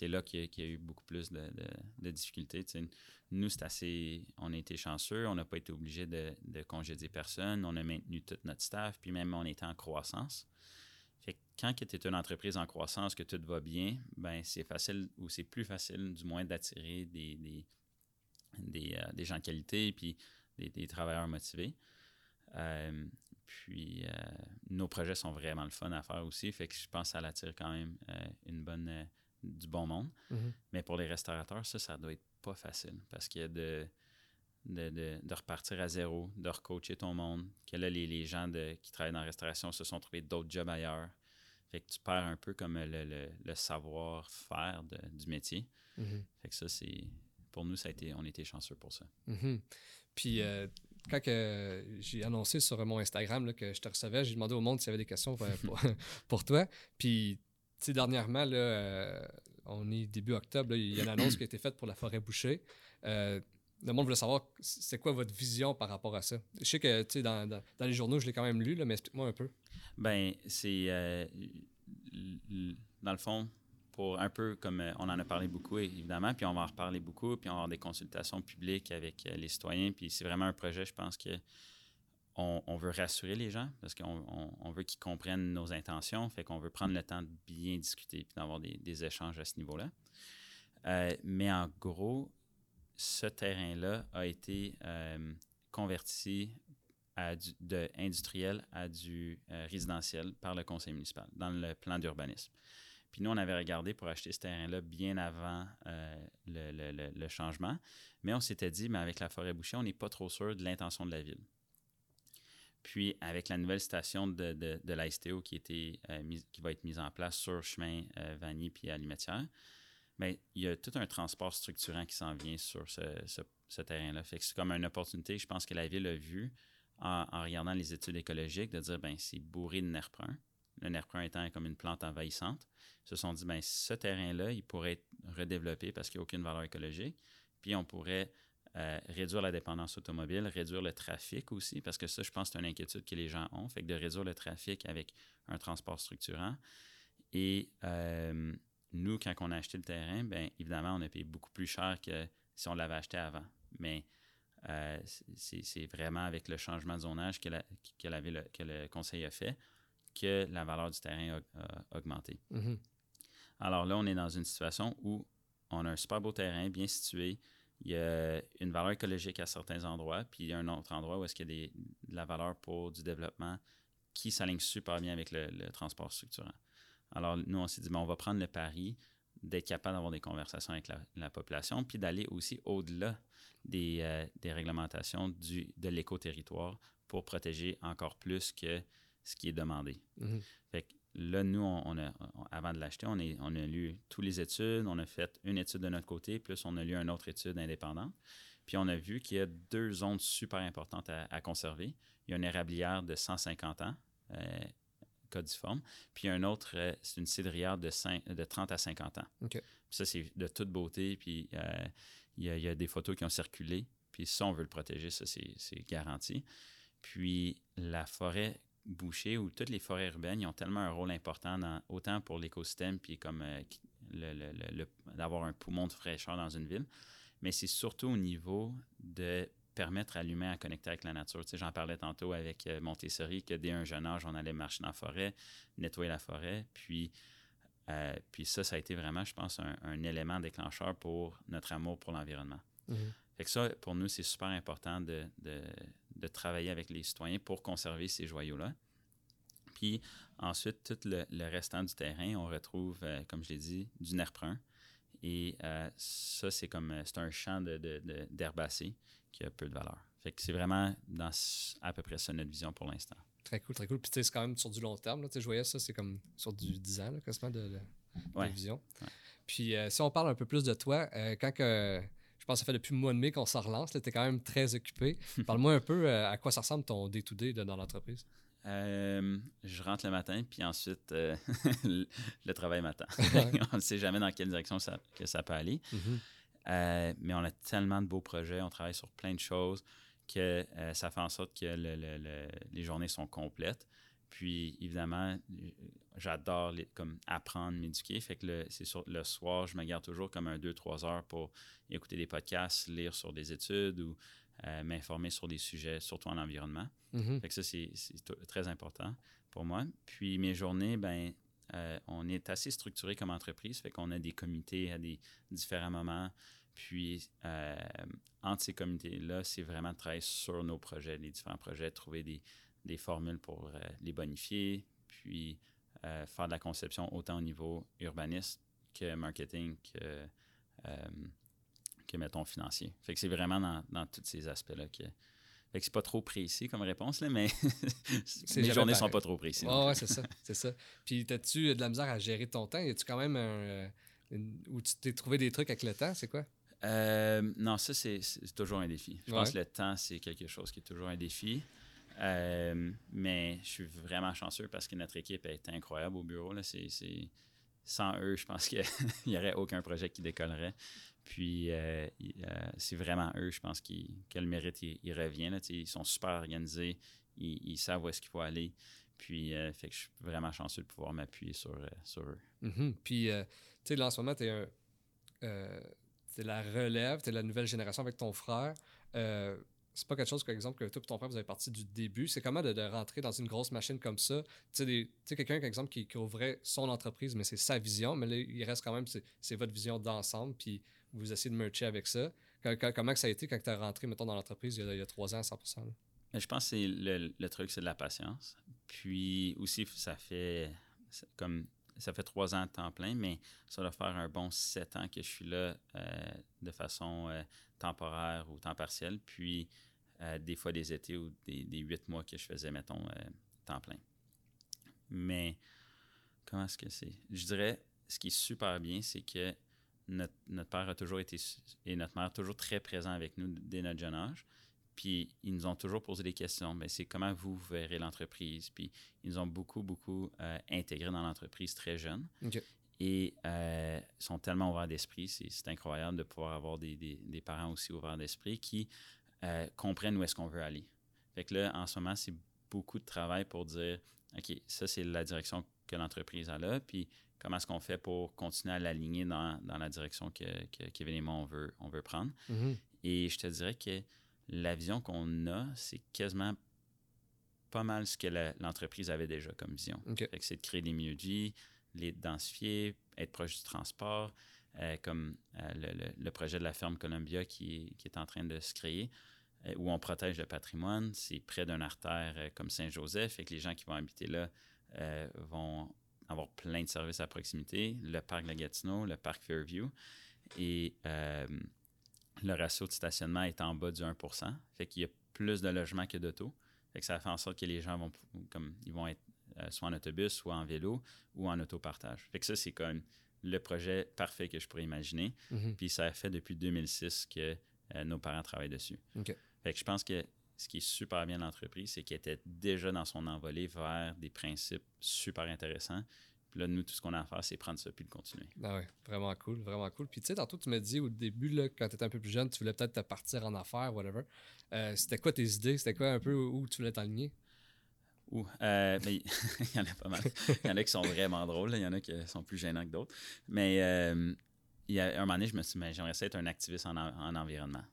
là qu'il y, a eu beaucoup plus de, difficultés. nous, c'est assez. On a été chanceux, on n'a pas été obligé de, congédier personne, on a maintenu tout notre staff, puis même on était en croissance. Fait quand tu es une entreprise en croissance, que tout va bien, ben c'est facile ou c'est plus facile, du moins, d'attirer des, des, euh, gens de qualité puis des, travailleurs motivés. Euh, puis euh, nos projets sont vraiment le fun à faire aussi. Fait que je pense que ça attire quand même une bonne du bon monde. Mm-hmm. Mais pour les restaurateurs, ça, ça doit être pas facile parce qu'il y a de, de, repartir à zéro, de recoacher ton monde, que là, les, gens qui travaillent dans la restauration se sont trouvés d'autres jobs ailleurs. Fait que tu perds un peu comme le, savoir-faire du métier. Mm-hmm. Fait que ça, c'est. Pour nous, ça a été, on était chanceux pour ça. Mm-hmm. Puis, euh, quand j'ai annoncé sur mon Instagram que je te recevais, j'ai demandé au monde s'il y avait des questions pour, pour toi. Puis, sais, dernièrement, là, euh, on est début octobre, il y a une annonce qui a été faite pour la forêt bouchée. Euh, le monde voulait savoir c'est quoi votre vision par rapport à ça? Je sais que tu sais, dans, dans, les journaux, je l'ai quand même lu, mais explique-moi un peu. Ben, c'est euh, dans le fond, un peu comme on en a parlé beaucoup, évidemment, puis on va en reparler beaucoup, puis on va avoir des consultations publiques avec les citoyens, puis c'est vraiment un projet, je pense que on, veut rassurer les gens parce qu'on veut qu'ils comprennent nos intentions, fait qu'on veut prendre le temps de bien discuter et d'avoir des, échanges à ce niveau-là. Euh, mais en gros, ce terrain-là a été euh, converti à de industriel à du euh, résidentiel par le conseil municipal dans le plan d'urbanisme. Puis nous, on avait regardé pour acheter ce terrain-là bien avant le, le, changement, mais on s'était dit, mais avec la forêt bouchée, on n'est pas trop sûr de l'intention de la ville. Puis, avec la nouvelle station de, de, de l'ASTO qui, euh, qui va être mise en place sur chemin euh, Vanier puis à Limetière, bien, il y a tout un transport structurant qui s'en vient sur ce, ce, terrain-là. C'est comme une opportunité, je pense que la ville a vu en, regardant les études écologiques de dire, ben c'est bourré de nerf brun. Le nerf brun étant comme une plante envahissante. Se sont dit, ben ce terrain-là, il pourrait être redéveloppé parce qu'il n'y a aucune valeur écologique. Puis on pourrait euh, réduire la dépendance automobile, réduire le trafic aussi, parce que ça, je pense, c'est une inquiétude que les gens ont, fait que de réduire le trafic avec un transport structurant. Et euh, nous, quand on a acheté le terrain, bien évidemment, on a payé beaucoup plus cher que si on l'avait acheté avant. Mais euh, c'est vraiment avec le changement de zonage que, la, que, le conseil a fait que la valeur du terrain a, augmenté. Mm-hmm. Alors là, on est dans une situation où on a un super beau terrain bien situé, il y a une valeur écologique à certains endroits, puis il y a un autre endroit où est-ce qu'il y a de la valeur pour du développement qui s'aligne super bien avec le, transport structurant. Alors, nous, on s'est dit, on va prendre le pari d'être capable d'avoir des conversations avec la, population, puis d'aller aussi au-delà des, euh, des, réglementations du, de l'éco-territoire pour protéger encore plus que ce qui est demandé. Mm-hmm. Fait que Là, nous, on, a, avant de l'acheter, on, on a lu toutes les études, on a fait une étude de notre côté, plus on a lu une autre étude indépendante. Puis on a vu qu'il y a deux zones super importantes à, conserver. Il y a une érablière de 150 ans, euh, codiforme, puis un autre, euh, c'est une cidrière de, de 30 à 50 ans. ça, c'est de toute beauté, puis euh, il, y a, il, y a, des photos qui ont circulé, puis ça, on veut le protéger, ça, c'est garanti. Puis la forêt boucher ou toutes les forêts urbaines, ils ont tellement un rôle important dans, autant pour l'écosystème puis comme euh, le, d'avoir un poumon de fraîcheur dans une ville, mais c'est surtout au niveau de permettre à l'humain à connecter avec la nature. Tu sais, j'en parlais tantôt avec euh, Montessori que dès un jeune âge, on allait marcher dans la forêt, nettoyer la forêt, puis euh, puis ça, ça a été vraiment, je pense, un, élément déclencheur pour notre amour pour l'environnement. Mm-hmm. Fait que ça, pour nous, c'est super important de, de travailler avec les citoyens pour conserver ces joyaux-là. Puis ensuite, tout le, restant du terrain, on retrouve, euh, comme je l'ai dit, du nerf brun. Et euh, ça, c'est comme euh, c'est un champ d'herbacées de, qui a peu de valeur. Fait que c'est vraiment dans à peu près ça notre vision pour l'instant. Très cool, très cool. Puis c'est quand même sur du long terme. Là. Je voyais ça, c'est comme sur du 10 ans, là, quasiment, de, vision. Puis si on parle un peu plus de toi, quand que pense que ça fait depuis le mois de mai qu'on s'en relance. Tu es quand même très occupé. Parle-moi un peu euh, à quoi ça ressemble ton day-to-day dans l'entreprise. Euh, je rentre le matin, puis ensuite euh, le travail matin. on ne sait jamais dans quelle direction ça, que ça peut aller. Mm-hmm. mais on a tellement de beaux projets, on travaille sur plein de choses que ça fait en sorte que les journées sont complètes. Puis évidemment, j'adore comme apprendre, m'éduquer. Fait que le, c'est sur, le soir, je me garde toujours comme un 2-3 heures pour écouter des podcasts, lire sur des études ou euh, m'informer sur des sujets, surtout en environnement. Mhm. Fait que ça, c'est, très important pour moi. Puis mes journées, ben, euh, on est assez structuré comme entreprise, fait qu'on a des comités à des différents moments. Puis, euh, entre ces comités-là, c'est vraiment de travailler sur nos projets, les différents projets, trouver des, des formules pour les bonifier, puis euh, faire de la conception autant au niveau urbaniste que marketing, que, euh, que mettons, financier. Fait que c'est vraiment dans, dans tous ces aspects-là que. Fait que c'est pas trop précis comme réponse, là, mais mes journées sont pas trop précises. ouais, c'est ça, c'est ça. Puis, as-tu de la misère à gérer ton temps? Y a-tu quand même un... Euh, où tu t'es trouvé des trucs avec le temps? C'est quoi? non, ça, c'est toujours un défi. Je pense que le temps, c'est quelque chose qui est toujours un défi. Euh, mais je suis vraiment chanceux parce que notre équipe est incroyable au bureau. Là. C'est, Sans eux, je pense qu'il n'y aurait aucun projet qui décollerait. Puis euh, euh, c'est vraiment eux, je pense, qui, que le mérite il, revient. Là. Ils sont super organisés, ils, savent où est-ce qu'il faut aller. Puis, fait que je suis vraiment chanceux de pouvoir m'appuyer sur, sur eux. Mm-hmm. Puis, là, en ce moment, tu es, la relève, tu es la nouvelle génération avec ton frère c'est pas quelque chose, par exemple, que toi et ton frère, vous avez parti du début. C'est comment de, rentrer dans une grosse machine comme ça? Tu sais, quelqu'un, par exemple, qui, ouvrait son entreprise, mais c'est sa vision, mais là, il reste quand même, c'est votre vision d'ensemble, puis vous essayez de mercher avec ça. comment ça a été quand tu es rentré, mettons, dans l'entreprise il, y a trois ans à 100 Je pense que le, le truc, c'est de la patience. Puis aussi, ça fait comme ça fait trois ans de temps plein, mais ça doit faire un bon sept ans que je suis là euh, de façon euh, temporaire ou temps partiel. Puis euh, des fois des étés ou des, huit mois que je faisais, mettons, temps plein. Mais comment est-ce que c'est? Je dirais, ce qui est super bien, c'est que notre, père a toujours été, et notre mère, toujours très présent avec nous dès notre jeune âge. Puis ils nous ont toujours posé des questions. Mais c'est comment vous verrez l'entreprise. Puis ils nous ont beaucoup, beaucoup euh, intégrés dans l'entreprise très jeune. Et euh, sont tellement ouverts d'esprit. C'est incroyable de pouvoir avoir des, des parents aussi ouverts d'esprit qui euh, comprennent où est-ce qu'on veut aller. Fait que là, en ce moment, c'est beaucoup de travail pour dire, OK, ça, c'est la direction que l'entreprise a là, puis comment est-ce qu'on fait pour continuer à l'aligner dans, dans, la direction que, que, Kevin et moi, on veut, on veut prendre. Mm-hmm. Et je te dirais que la vision qu'on a, c'est quasiment pas mal ce que l'entreprise avait déjà comme vision. C'est de créer des milieux de vie, les densifier, être proche du transport, euh, comme euh, le, projet de la ferme Columbia qui est, en train de se créer, euh, où on protège le patrimoine. C'est près d'un artère comme Saint-Joseph, et que les gens qui vont habiter là vont avoir plein de services à proximité. Le parc de la Gatineau, le parc Fairview. Et le ratio de stationnement est en bas du 1% Fait qu'il y a plus de logements que d'auto. Fait que ça fait en sorte que les gens vont, comme, ils vont être soit en autobus, soit en vélo ou en autopartage. Fait que ça, c'est comme le projet parfait que je pourrais imaginer. Mhm. Puis ça a fait depuis 2006 que euh, nos parents travaillent dessus. Fait que je pense que ce qui est super bien dans l'entreprise, c'est qu'elle était déjà dans son envolée vers des principes super intéressants. Puis là, nous, tout ce qu'on a à faire, c'est prendre ça puis le continuer. Ah vraiment cool, vraiment cool. Puis tu sais, tantôt, tu m'as dit au début, là, quand tu étais un peu plus jeune, tu voulais peut-être te partir en affaires, whatever. Euh, c'était quoi tes idées? C'était quoi un peu où tu voulais t'aligner? Ouh, euh, mais il y en a pas mal. Il y en a qui sont vraiment drôles, il y en a qui sont plus gênants que d'autres. Mais euh, il y a un moment donné, je me suis dit, j'aimerais être un activiste en, environnement.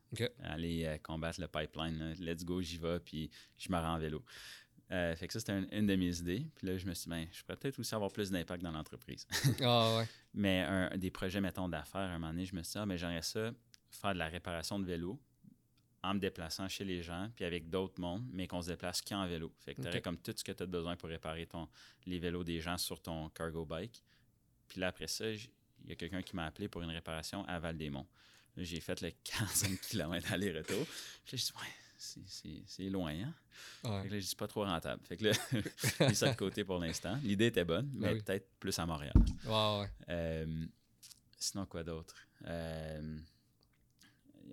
Aller euh, combattre le pipeline, let's go, j'y vais, puis je me rends en vélo. Fait que ça, c'était une, de mes idées. Puis là, je me suis dit, ben, je pourrais peut-être aussi avoir plus d'impact dans l'entreprise. ah ouais. Mais un, des projets, mettons, d'affaires, un moment donné, je me suis dit, ah, mais j'aimerais ça, faire de la réparation de vélo, en me déplaçant chez les gens, puis avec d'autres mondes, mais qu'on se déplace qu'en vélo. Fait que tu aurais comme tout ce que tu as besoin pour réparer ton, les vélos des gens sur ton cargo bike. Puis là, après ça, il y a quelqu'un qui m'a appelé pour une réparation à Val-des-Monts. J'ai fait le 45 km aller-retour. Puis là, je ouais, c'est loin, hein? Fait que là, je dis pas trop rentable. Fait que là, j'ai mis ça de côté pour l'instant. L'idée était bonne, ben mais peut-être plus à Montréal. Ouais, euh, sinon, quoi d'autre? Euh,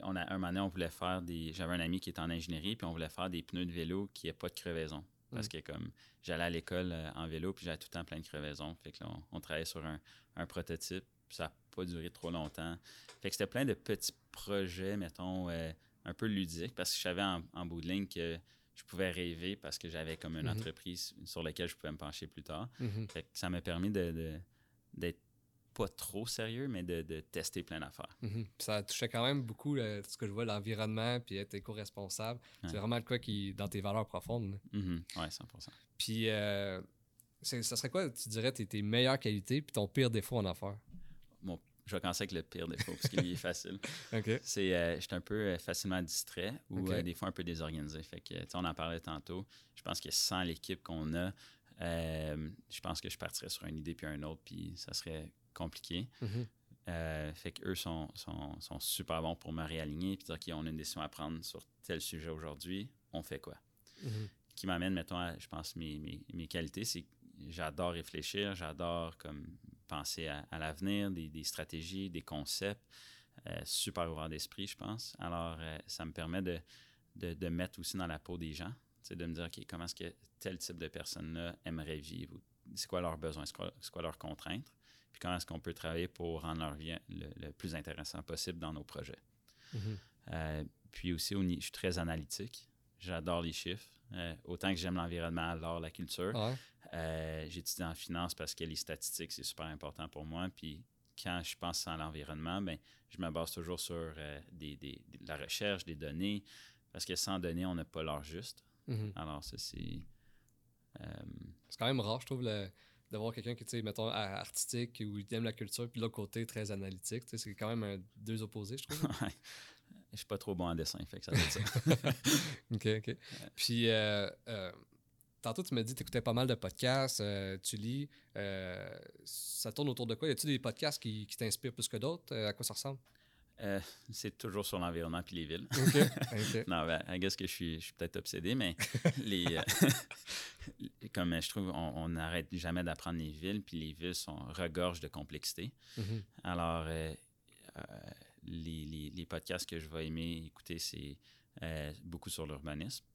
on a, un moment on voulait faire des. J'avais un ami qui était en ingénierie, puis on voulait faire des pneus de vélo qui n'aient pas de crevaison. Parce mm. que comme j'allais à l'école euh, en vélo, puis j'avais tout le temps plein de crevaisons. Fait que là, on, travaillait sur un, prototype, puis ça n'a pas duré trop longtemps. Fait que c'était plein de petits projets, mettons, euh, un peu ludiques, parce que je savais en, bout de ligne que je pouvais rêver parce que j'avais comme une Mhm. entreprise sur laquelle je pouvais me pencher plus tard. Mhm. Fait que ça m'a permis de, de- d'être pas trop sérieux, mais de, de tester plein d'affaires. Mhm. Ça touchait quand même beaucoup ce que je vois, l'environnement, puis être éco-responsable. C'est vraiment le quoi qui dans tes valeurs profondes. Ouais, 100%. Puis, euh, ça serait quoi, tu dirais, tes, tes meilleures qualités puis ton pire défaut en affaires? Je vais commencer avec le pire défaut, parce qu'il est facile. C'est, euh, je suis un peu euh, facilement distrait ou euh, des fois un peu désorganisé. Fait que, on en parlait tantôt. Je pense que sans l'équipe qu'on a, euh, je pense que je partirais sur une idée puis un autre, puis ça serait compliqué. Euh, fait qu'eux sont, sont, sont super bons pour me réaligner puis dire, OK, on a une décision à prendre sur tel sujet aujourd'hui, on fait quoi? Mhm. qui m'amène, mettons, à, je pense, mes, mes, mes qualités, c'est que j'adore réfléchir, j'adore comme penser à, à l'avenir, des, des stratégies, des concepts, euh, super ouvert d'esprit, je pense. Alors, euh, ça me permet de, de, de mettre aussi dans la peau des gens, de me dire, OK, comment est-ce que tel type de personne-là aimerait vivre? C'est quoi leurs besoins? C'est quoi, leurs contraintes? Puis comment est-ce qu'on peut travailler pour rendre leur vie le, le plus intéressant possible dans nos projets? Mhm. Euh, puis aussi, je suis très analytique. J'adore les chiffres. Autant que j'aime l'environnement, l'art, la culture. Ouais. Euh, J'étudie en finance parce que les statistiques, c'est super important pour moi. Puis quand je pense à l'environnement, ben, je me base toujours sur euh, des, des- de la recherche, des données. Parce que sans données, on n'a pas l'art juste. Mhm. Alors, ça, c'est. euh, C'est quand même rare, je trouve, d'avoir quelqu'un qui, tu sais, mettons, artistique ou il aime la culture, puis de l'autre côté, très analytique. Tu sais, C'est quand même un- deux opposés, je trouve. Je suis pas trop bon en dessin, fait que ça doit être ça. OK, OK. Puis, euh, tantôt, tu dit que tu écoutais pas mal de podcasts, euh, tu lis. euh, ça tourne autour de quoi? Y a-tu des podcasts qui, qui t'inspirent plus que d'autres? Euh, à quoi ça ressemble? Euh, c'est toujours sur l'environnement puis les villes. OK. OK. Non, ben, I guess que je suis, je suis peut-être obsédé, mais les, euh, comme je trouve, on n'arrête jamais d'apprendre les villes, puis les villes sont regorgent de complexité. Mhm. Alors, euh, les, les- les podcasts que je vais aimer écouter, c'est beaucoup sur l'urbanisme.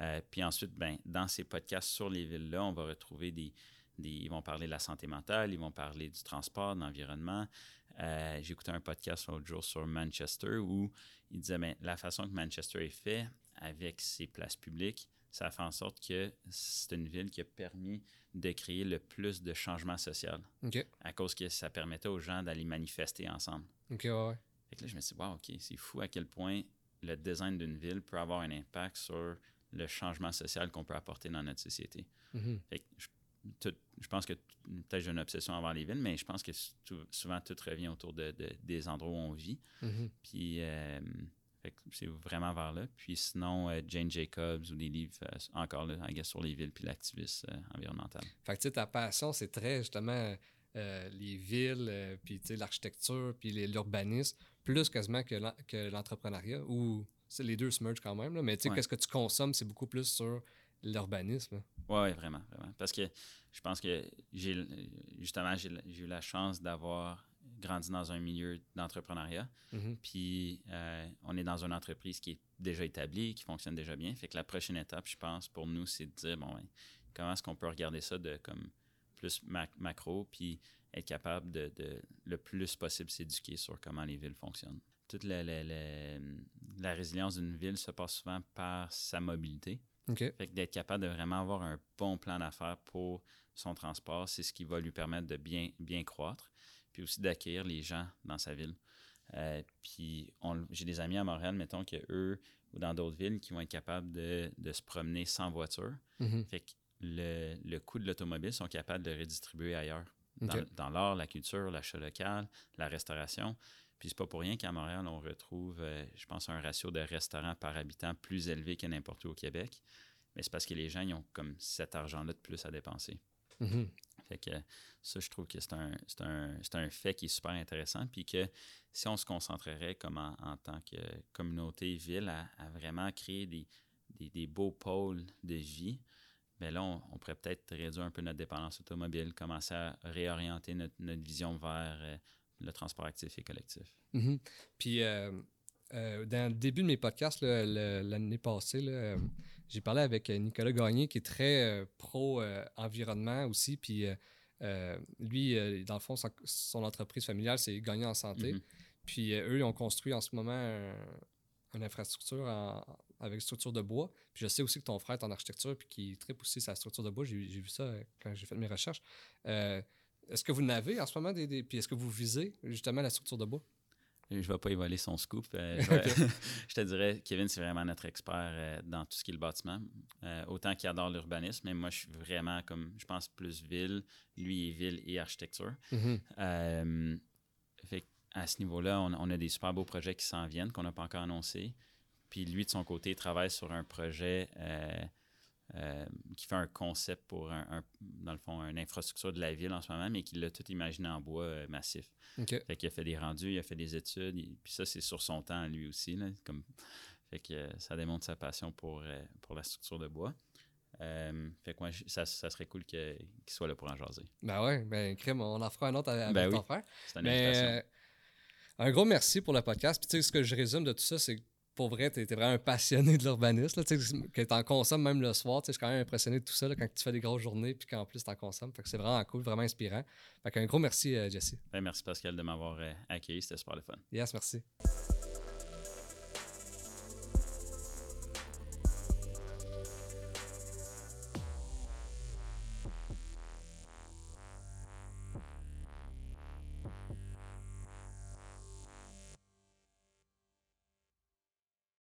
Euh, puis ensuite, ben, dans ces podcasts sur les villes-là, on va retrouver des, des- Ils vont parler de la santé mentale, ils vont parler du transport, de l'environnement. Euh, J'ai écouté un podcast l'autre jour sur Manchester où il disait ben, la façon que Manchester est fait avec ses places publiques, ça fait en sorte que c'est une ville qui a permis de créer le plus de changements social OK. à cause que ça permettait aux gens d'aller manifester ensemble. OK, ouais, ouais. Fait que là, je me suis dit, wow, OK, c'est fou à quel point le design d'une ville peut avoir un impact sur le changement social qu'on peut apporter dans notre société. Mhm. Fait que je, tout- je pense que peut-être j'ai une obsession envers les villes, mais je pense que sou- souvent tout revient autour de, de- des endroits où on vit. Mhm. Puis euh, fait que c'est vraiment vers là. Puis sinon, euh, Jane Jacobs ou des livres euh, encore là, sur les villes puis l'activisme euh, environnemental. Fait que, tu sais, ta passion, c'est très, justement, les villes, puis, tu sais, l'architecture, puis l'urbanisme, plus quasiment que l'en- que l'entrepreneuriat, ou les deux se mergent quand même, là, mais tu sais, Ouais. qu'est-ce que tu consommes, c'est beaucoup plus sur l'urbanisme. Oui, ouais, vraiment, vraiment. Parce que je pense que j'ai justement j'ai eu la chance d'avoir grandi dans un milieu d'entrepreneuriat. Mhm. Puis euh, on est dans une entreprise qui est déjà établie, qui fonctionne déjà bien. Fait que la prochaine étape, je pense, pour nous, c'est de dire bon, ben, comment est-ce qu'on peut regarder ça de comme plus mac- macro, puis être capable de, de le plus possible s'éduquer sur comment les villes fonctionnent. Toute la, la- la- la résilience d'une ville se passe souvent par sa mobilité. Fait que d'être capable de vraiment avoir un bon plan d'affaires pour son transport, c'est ce qui va lui permettre de bien, bien croître, puis aussi d'accueillir les gens dans sa ville. Euh, puis j'ai des amis à Montréal, mettons que eux ou dans d'autres villes qui vont être capables de, de se promener sans voiture. Mhm. Fait que le, le coût de l'automobile sont capables de redistribuer ailleurs. Dans l'art, la culture, l'achat local, la restauration. Puis c'est pas pour rien qu'à Montréal, on retrouve, euh, je pense, un ratio de restaurants par habitant plus élevé que n'importe où au Québec. Mais c'est parce que les gens, ils ont comme cet argent-là de plus à dépenser. Mhm. Fait que ça, je trouve que c'est un, un, un fait qui est super intéressant. Puis que si on se concentrerait comme en, en tant que communauté ville à, à vraiment créer des, des, des beaux pôles de vie, bien là, on, on pourrait peut-être réduire un peu notre dépendance automobile, commencer à réorienter notre, notre vision vers euh, le transport actif et collectif. Mhm. Puis, euh, euh, dans le début de mes podcasts, l'année passée, euh, j'ai parlé avec euh, Nicolas Gagné, qui est très pro-environnement aussi. Puis, euh, euh, lui, euh, dans le fond, son, son entreprise familiale, c'est Gagné en santé. Mhm. Puis, euh, eux, ils ont construit en ce moment un, une infrastructure avec structure de bois. Puis je sais aussi que ton frère est en architecture puis qu'il tripe aussi sa structure de bois. J'ai vu ça quand j'ai fait mes recherches. Est-ce que vous n'avez en ce moment des, Puis est-ce que vous visez justement la structure de bois? Je ne vais pas évaluer son scoop. je, je, te dirais, Kevin, c'est vraiment notre expert dans tout ce qui est le bâtiment. autant qu'il adore l'urbanisme, mais moi, je suis vraiment comme, je pense, plus ville. Lui est ville et architecture. Fait à ce niveau-là, on, a des super beaux projets qui s'en viennent, qu'on n'a pas encore annoncés. Puis lui, de son côté, travaille sur un projet euh, euh, qui fait un concept pour, un, dans le fond, une infrastructure de la ville en ce moment, mais qui l'a tout imaginé en bois euh, massif. Fait qu'il a fait des rendus, il a fait des études, puis ça, c'est sur son temps, lui aussi. Là, comme, fait que ça démontre sa passion pour, pour la structure de bois. fait que moi, ça, ça, serait cool qu'il soit là pour en jaser. Ben ouais, ben crème, on en fera un autre avec ben ton frère. C'est une invitation. Un gros merci pour le podcast. Puis, tu sais, ce que je résume de tout ça, c'est que pour vrai, tu es, vraiment un passionné de l'urbanisme. Que tu en consommes même le soir. Je suis quand même impressionné de tout ça quand tu fais des grosses journées puis qu'en plus tu en consommes. Fait que c'est vraiment cool, vraiment inspirant. Fait un gros merci, euh, Jesse. Ben, merci Pascal de m'avoir euh, accueilli. C'était super le fun. Yes, merci.